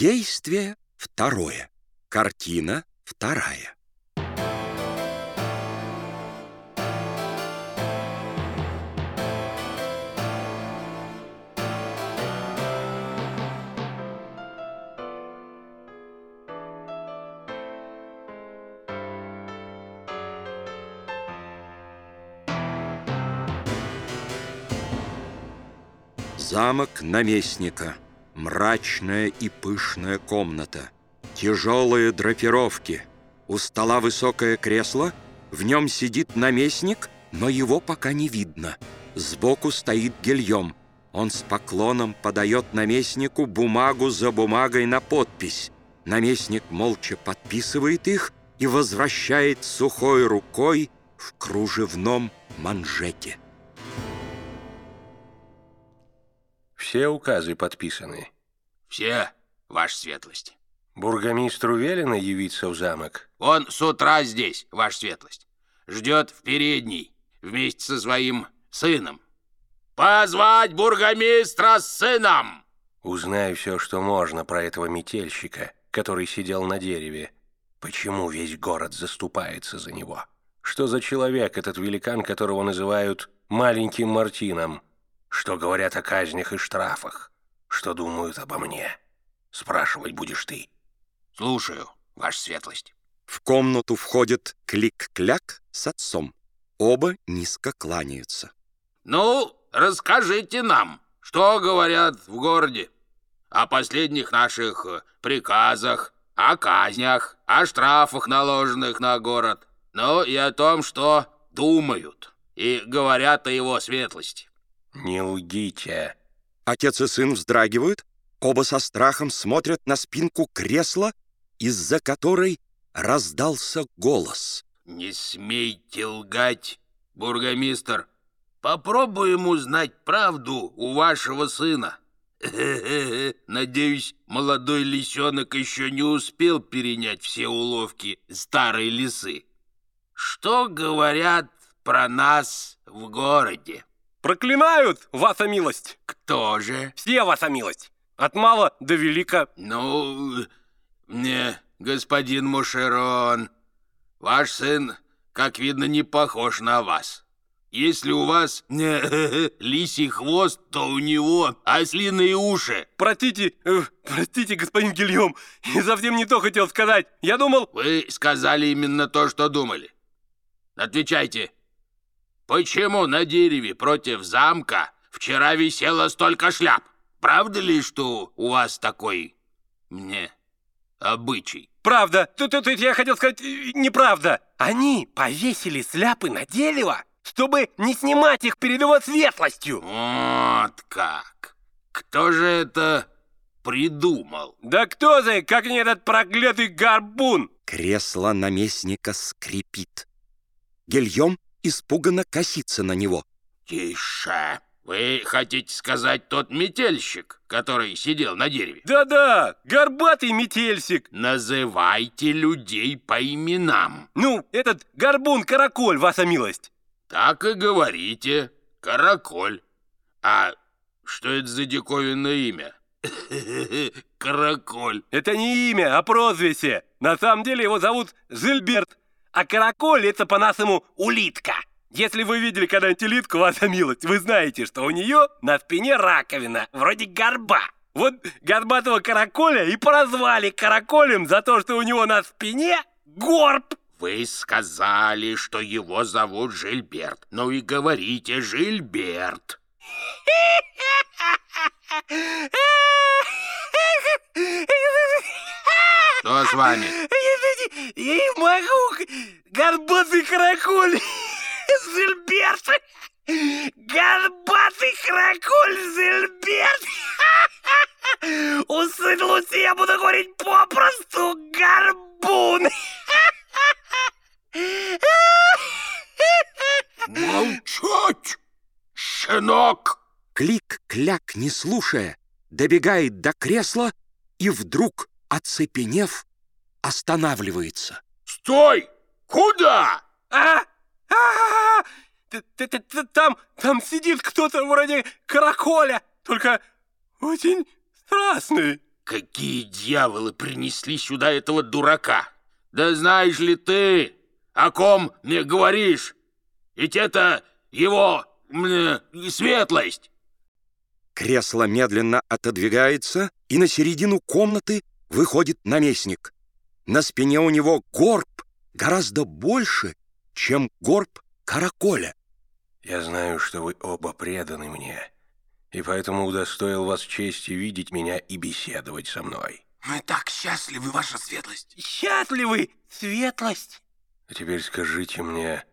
Действие второе. Картина вторая. Замок наместника. Мрачная и пышная комната. Тяжелые драпировки. У стола высокое кресло. В нем сидит наместник, но его пока не видно. Сбоку стоит гильем. Он с поклоном подает наместнику бумагу за бумагой на подпись. Наместник молча подписывает их и возвращает сухой рукой в кружевном манжете. Все указы подписаны. Все, ваша светлость. Бургомистру велено явиться в замок. Он с утра здесь, ваша светлость. Ждет в передней вместе со своим сыном. Позвать бургомистра с сыном! Узнай все, что можно про этого метельщика, который сидел на дереве. Почему весь город заступается за него? Что за человек этот великан, которого называют «маленьким Мартином»? Что говорят о казнях и штрафах? Что думают обо мне? Спрашивать будешь ты. Слушаю, ваша светлость. В комнату входит Клик-Кляк с отцом. Оба низко кланяются. Ну, расскажите нам, что говорят в городе о последних наших э, приказах, о казнях, о штрафах, наложенных на город, ну и о том, что думают и говорят о его светлости. Не лгите. Отец и сын вздрагивают, оба со страхом смотрят на спинку кресла, из-за которой раздался голос. Не смейте лгать, бургомистр. Попробуем узнать правду у вашего сына. Надеюсь, молодой лисенок еще не успел перенять все уловки старой лисы. Что говорят про нас в городе? Проклинают, ваша милость! Кто же? Все, ваша милость! От мала до велика. Ну, не, господин Мушерон, ваш сын, как видно, не похож на вас. Если у вас не, лисий хвост, то у него ослиные уши. Простите, э, простите, господин Гильем, я совсем не то хотел сказать. Я думал... Вы сказали именно то, что думали. Отвечайте. Почему на дереве против замка вчера висело столько шляп? Правда ли, что у вас такой... мне... обычай? Правда. Тут, тут, тут я хотел сказать, э, неправда. Они повесили сляпы на дерево, чтобы не снимать их перед его светлостью. Вот как. Кто же это придумал? Да кто же, как не этот проклятый горбун? Кресло наместника скрипит. Гильем испуганно косится на него. Тише. Вы хотите сказать тот метельщик, который сидел на дереве? Да-да, горбатый метельщик. Называйте людей по именам. Ну, этот горбун-караколь, ваша милость. Так и говорите. Караколь. А что это за диковинное имя? Караколь. Это не имя, а прозвище. На самом деле его зовут Жильберт. А караколь это по-нашему улитка. Если вы видели когда-нибудь улитку, ваша милость, вы знаете, что у нее на спине раковина, вроде горба. Вот горбатого караколя и прозвали караколем за то, что у него на спине горб. Вы сказали, что его зовут Жильберт. Ну и говорите, Жильберт. Что с вами? Не могу. Горбатый караколь. Зельберт. Горбатый караколь Зельберт. У сын Луси я буду говорить попросту горбун. Молчать, щенок! Клик-кляк, не слушая, добегает до кресла и вдруг, оцепенев, останавливается. Стой! Куда? А? А? Т- Там, там сидит кто-то вроде караколя, только очень страшный. какие дьяволы принесли сюда этого дурака? Да знаешь ли ты, о ком мне говоришь? Ведь это его мне, светлость. Кресло медленно отодвигается, и на середину комнаты выходит наместник. На спине у него горб гораздо больше, чем горб караколя. Я знаю, что вы оба преданы мне, и поэтому удостоил вас чести видеть меня и беседовать со мной. Мы так счастливы, ваша светлость. Счастливы, светлость. А теперь скажите мне,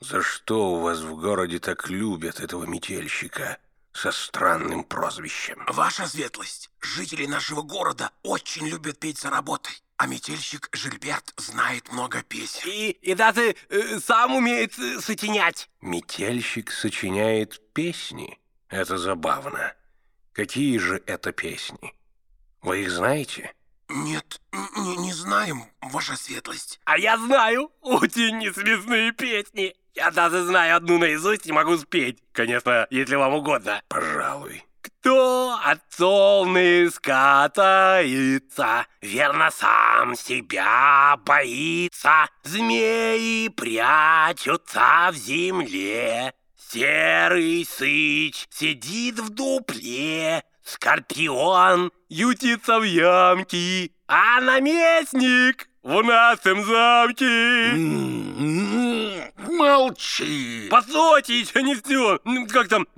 за что у вас в городе так любят этого метельщика со странным прозвищем? Ваша светлость, жители нашего города очень любят петь за работой. А метельщик Жильберт знает много песен. И, и даже э, сам умеет э, сочинять. Метельщик сочиняет песни? Это забавно. Какие же это песни? Вы их знаете? Нет, не, не знаем, ваша светлость. А я знаю очень несмешные песни. Я даже знаю одну наизусть и могу спеть. Конечно, если вам угодно. Пожалуй. Кто от солны скатается, верно сам себя боится. Змеи прячутся в земле, серый сыч сидит в дупле, скорпион ютится в ямке, а наместник в нашем замке. Молчи. Постойте, еще не все. Как там?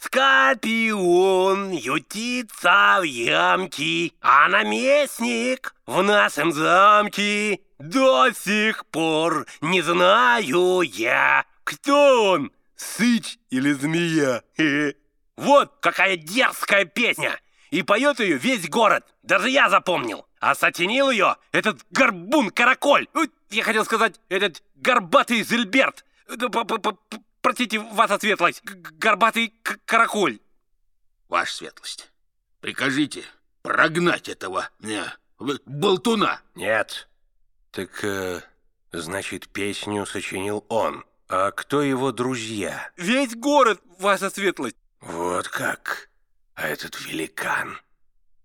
Скорпион ютится в ямке, а наместник в нашем замке. До сих пор не знаю я, кто он, сыч или змея. Вот какая дерзкая песня! И поет ее весь город, даже я запомнил. А сочинил ее этот горбун-караколь. Я хотел сказать, этот горбатый Зельберт. Простите, ваша светлость, горбатый караколь. Ваша светлость, прикажите прогнать этого э, болтуна. Нет. Так, э, значит, песню сочинил он. А кто его друзья? Весь город, ваша светлость. Вот как. А этот великан,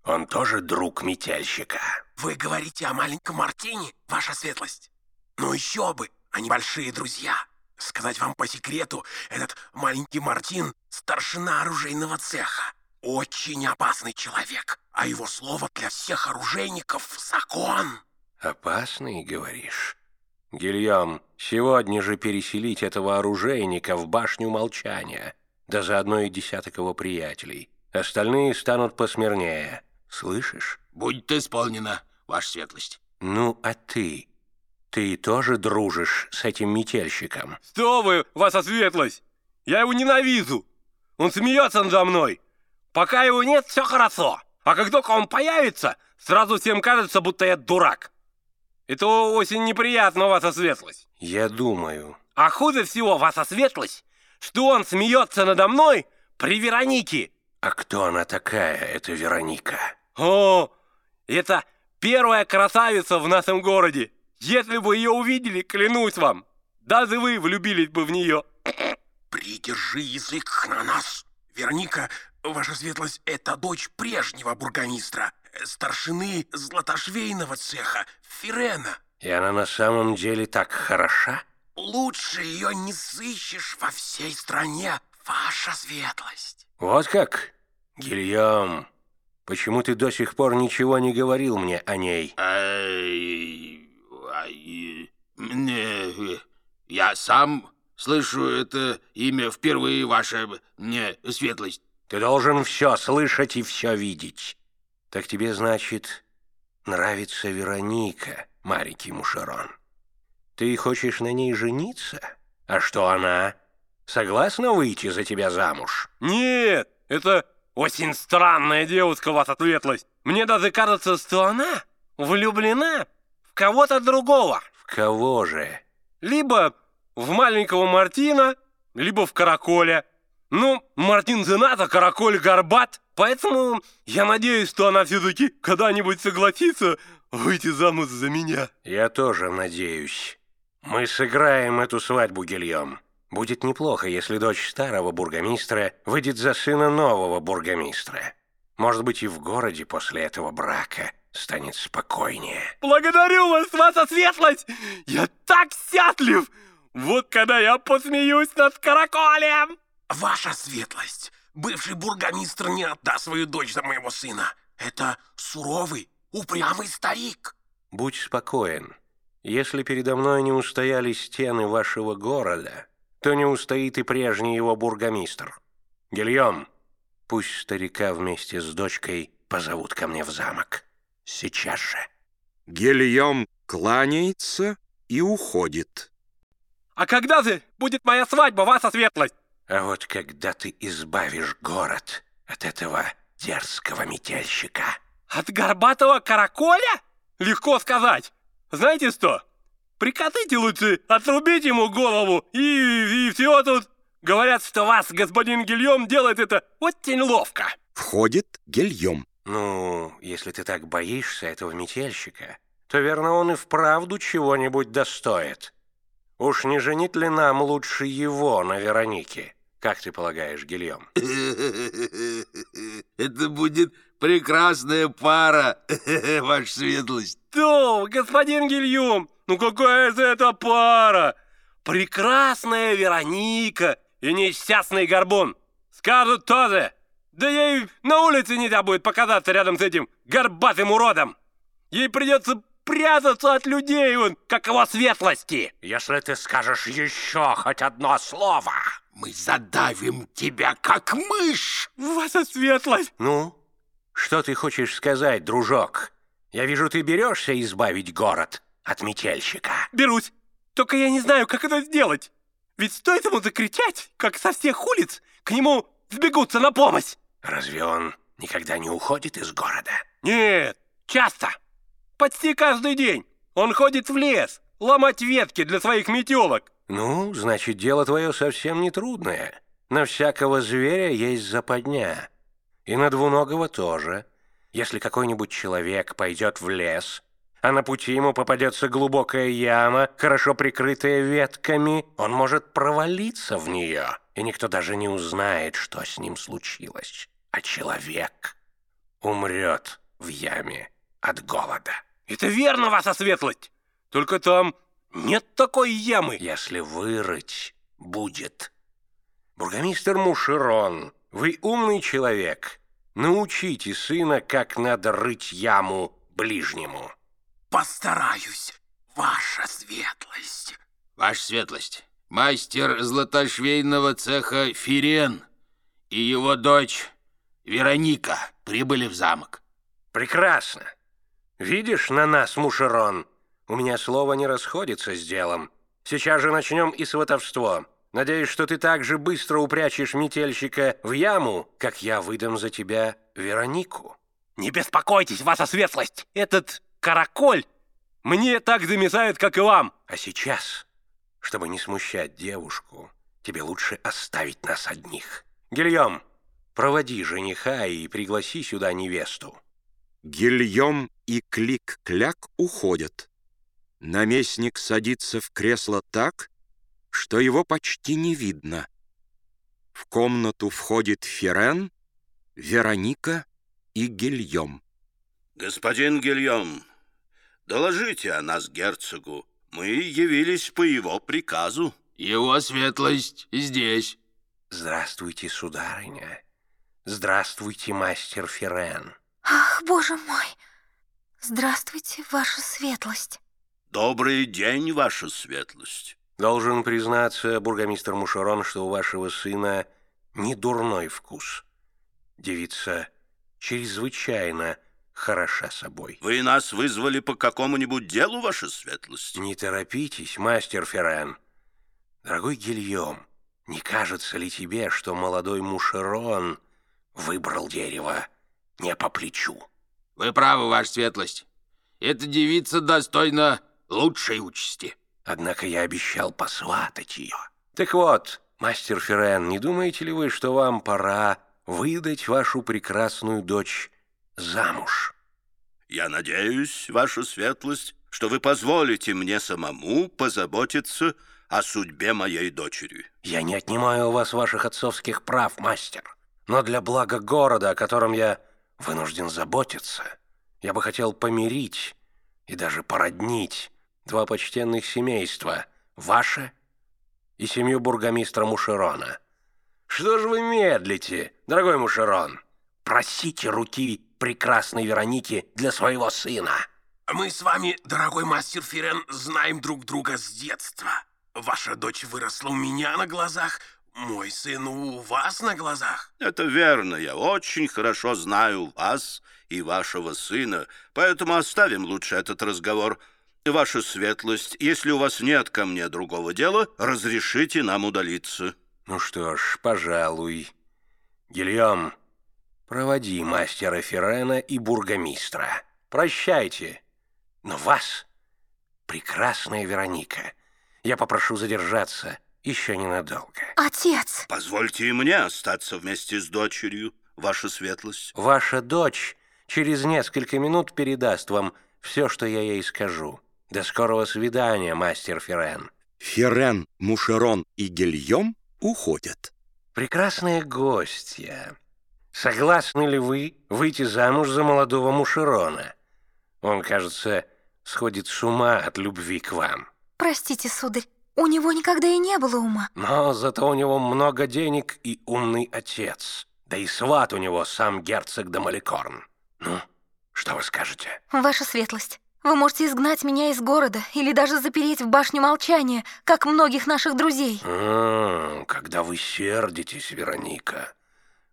он тоже друг метельщика. Вы говорите о маленьком Мартине, ваша светлость? Ну еще бы, они большие друзья. Сказать вам по секрету, этот маленький Мартин — старшина оружейного цеха. Очень опасный человек, а его слово для всех оружейников — закон. Опасный, говоришь? Гильем, сегодня же переселить этого оружейника в башню молчания, да заодно и десяток его приятелей. Остальные станут посмирнее. Слышишь? Будет исполнено, ваша светлость. Ну, а ты? Ты тоже дружишь с этим метельщиком? Что вы, ваша светлость? Я его ненавижу. Он смеется надо мной. Пока его нет, все хорошо. А как только он появится, сразу всем кажется, будто я дурак. Это очень неприятно, ваша светлость. Я думаю. А хуже всего, ваша светлость, что он смеется надо мной при Веронике. А кто она такая, эта Вероника? О, это первая красавица в нашем городе. Если бы ее увидели, клянусь вам, даже вы влюбились бы в нее. Придержи язык на нас. Вероника, ваша светлость, это дочь прежнего бургомистра, старшины златошвейного цеха Фирена. И она на самом деле так хороша? Лучше ее не сыщешь во всей стране, ваша светлость. Вот как? Гильем, почему ты до сих пор ничего не говорил мне о ней? Ай, ай, мне, я сам слышу это имя впервые, ваша мне светлость. Ты должен все слышать и все видеть. Так тебе, значит, нравится Вероника, маленький Мушерон. Ты хочешь на ней жениться? А что она? Согласна выйти за тебя замуж? Нет, это очень странная девушка, ваша светлость. Мне даже кажется, что она влюблена в кого-то другого. В кого же? Либо в маленького Мартина, либо в Караколя. Ну, Мартин женат, а Караколь горбат. Поэтому я надеюсь, что она все-таки когда-нибудь согласится выйти замуж за меня. Я тоже надеюсь. Мы сыграем эту свадьбу, Гильем. Будет неплохо, если дочь старого бургомистра выйдет за сына нового бургомистра. Может быть, и в городе после этого брака станет спокойнее. Благодарю вас, ваша светлость! Я так счастлив! Вот когда я посмеюсь над караколем! Ваша светлость, бывший бургомистр не отдаст свою дочь за моего сына. Это суровый, упрямый старик. Будь спокоен. Если передо мной не устояли стены вашего города, то не устоит и прежний его бургомистр. Гильем, пусть старика вместе с дочкой позовут ко мне в замок. Сейчас же. Гильем кланяется и уходит. А когда же будет моя свадьба, ваша светлость? А вот когда ты избавишь город от этого дерзкого метельщика... От горбатого караколя? Легко сказать. Знаете что? Прикатайте лучше, отрубить ему голову, и, и все тут. Говорят, что вас, господин Гильем, делает это очень ловко. Входит Гильем. Ну, если ты так боишься этого метельщика, то верно он и вправду чего-нибудь достоит. Уж не женит ли нам лучше его на Веронике? Как ты полагаешь, Гильем? Это будет прекрасная пара, ваша светлость. То, господин Гильем, ну какая же это пара? Прекрасная Вероника и несчастный Горбун. Скажут тоже. Да ей на улице нельзя будет показаться рядом с этим горбатым уродом. Ей придется прятаться от людей, он, как его светлости. Если ты скажешь еще хоть одно слово... Мы задавим тебя, как мышь. Ваша светлость. Ну, что ты хочешь сказать, дружок? Я вижу, ты берешься избавить город от метельщика. Берусь. Только я не знаю, как это сделать. Ведь стоит ему закричать, как со всех улиц, к нему сбегутся на помощь. Разве он никогда не уходит из города? Нет, часто. Почти каждый день. Он ходит в лес, ломать ветки для своих метелок. Ну, значит, дело твое совсем не трудное. На всякого зверя есть западня. И на двуногого тоже. Если какой-нибудь человек пойдет в лес, а на пути ему попадется глубокая яма, хорошо прикрытая ветками, он может провалиться в нее, и никто даже не узнает, что с ним случилось. А человек умрет в яме от голода. Это верно, ваша светлость. Только там нет такой ямы. Если вырыть, будет. Бургомистр Мушерон, вы умный человек. Научите сына, как надо рыть яму ближнему. Постараюсь, ваша светлость. Ваша светлость, мастер златошвейного цеха Фирен и его дочь Вероника прибыли в замок. Прекрасно. Видишь на нас, Мушерон? У меня слово не расходится с делом. Сейчас же начнем и сватовство. Надеюсь, что ты так же быстро упрячешь метельщика в яму, как я выдам за тебя Веронику. Не беспокойтесь, ваша светлость. Этот караколь мне так замесает, как и вам. А сейчас, чтобы не смущать девушку, тебе лучше оставить нас одних. Гильем, проводи жениха и пригласи сюда невесту. Гильем и Клик-Кляк уходят. Наместник садится в кресло так, что его почти не видно. В комнату входит Ферен, Вероника и Гильем. «Господин Гильем, доложите о нас герцогу. Мы явились по его приказу». Его светлость здесь. Здравствуйте, сударыня. Здравствуйте, мастер Ферен. Ах, боже мой! Здравствуйте, ваша светлость. «Добрый день, ваша светлость». Должен признаться, бургомистр Мушерон, что у вашего сына не дурной вкус. Девица чрезвычайно хороша собой. «Вы нас вызвали по какому-нибудь делу, ваша светлость?» Не торопитесь, мастер Ферран. Дорогой Гильем, не кажется ли тебе, что молодой Мушерон выбрал дерево не по плечу? Вы правы, ваша светлость. Эта девица достойна лучшей участи. Однако я обещал посватать ее. Так вот, мастер Феррен, не думаете ли вы, что вам пора выдать вашу прекрасную дочь замуж? «Я надеюсь, ваша светлость, что вы позволите мне самому позаботиться о судьбе моей дочери». Я не отнимаю у вас ваших отцовских прав, мастер. Но для блага города, о котором я вынужден заботиться. Я бы хотел помирить и даже породнить два почтенных семейства, ваше и семью бургомистра Мушерона. Что же вы медлите, дорогой Мушерон? Просите руки прекрасной Вероники для своего сына. Мы с вами, дорогой мастер Фирен, знаем друг друга с детства. Ваша дочь выросла у меня на глазах, мой сын у вас на глазах. Это верно, я очень хорошо знаю вас и вашего сына, поэтому оставим лучше этот разговор. Ваша светлость, если у вас нет ко мне другого дела, разрешите нам удалиться. Ну что ж, пожалуй. Гильем, проводи мастера Ферена и бургомистра. Прощайте. Но вас, прекрасная Вероника, я попрошу задержаться еще ненадолго. Отец! Позвольте и мне остаться вместе с дочерью, ваша светлость. Ваша дочь через несколько минут передаст вам все, что я ей скажу. До скорого свидания, мастер Ферен. Ферен, Мушерон и Гильем уходят. Прекрасная гостья. Согласны ли вы выйти замуж за молодого Мушерона? Он, кажется, сходит с ума от любви к вам. Простите, сударь, у него никогда и не было ума. Но зато у него много денег и умный отец. Да и сват у него сам герцог Дамаликорн. Ну, что вы скажете? Ваша светлость, вы можете изгнать меня из города или даже запереть в башню молчания, как многих наших друзей. М, когда вы сердитесь, Вероника,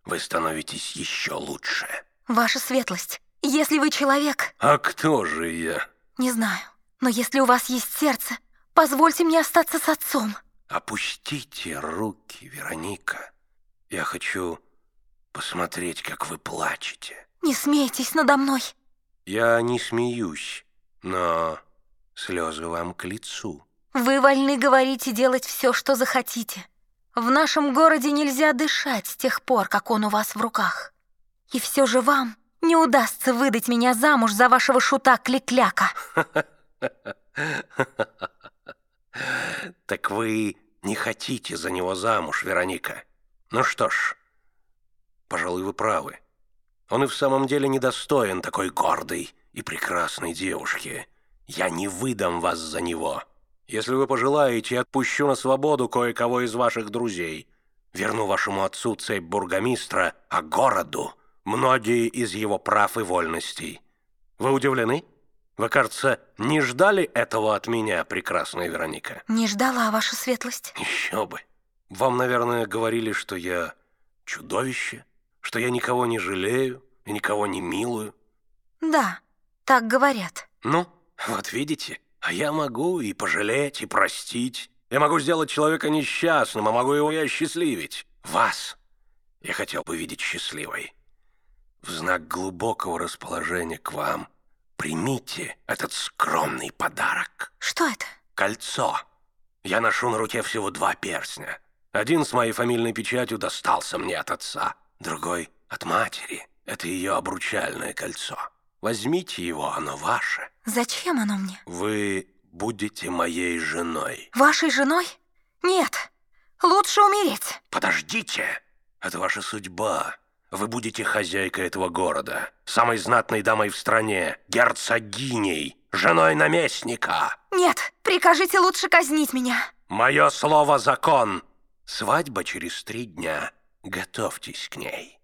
вы становитесь еще лучше. Ваша светлость, если вы человек, А кто же я? не знаю, но если у вас есть сердце, позвольте мне остаться с отцом. Опустите руки, Вероника. Я хочу посмотреть, как вы плачете. Не смейтесь надо мной. Я не смеюсь, но слезы вам к лицу. Вы вольны говорить и делать все, что захотите. В нашем городе нельзя дышать с тех пор, как он у вас в руках. И все же вам не удастся выдать меня замуж за вашего шута Кликляка. Так вы не хотите за него замуж, Вероника? Ну что ж, пожалуй, вы правы. Он и в самом деле недостоин такой гордой и прекрасной девушки. Я не выдам вас за него. Если вы пожелаете, отпущу на свободу кое-кого из ваших друзей. Верну вашему отцу цепь бургомистра, а городу многие из его прав и вольностей. Вы удивлены? Вы, кажется, не ждали этого от меня, прекрасная Вероника? Не ждала, ваша светлость. Еще бы. Вам, наверное, говорили, что я чудовище, что я никого не жалею и никого не милую. Да, так говорят. Ну, вот видите, а я могу и пожалеть, и простить. Я могу сделать человека несчастным, а могу его и осчастливить. Вас я хотел бы видеть счастливой. В знак глубокого расположения к вам примите этот скромный подарок. Что это? Кольцо. Я ношу на руке всего два перстня. Один с моей фамильной печатью достался мне от отца, другой — от матери. Это ее обручальное кольцо. Возьмите его, оно ваше. Зачем оно мне? Вы будете моей женой. Вашей женой? Нет, лучше умереть. Подождите! Это ваша судьба. Вы будете хозяйкой этого города, самой знатной дамой в стране, герцогиней, женой наместника. Нет, прикажите лучше казнить меня. Мое слово закон. Свадьба через три дня. Готовьтесь к ней.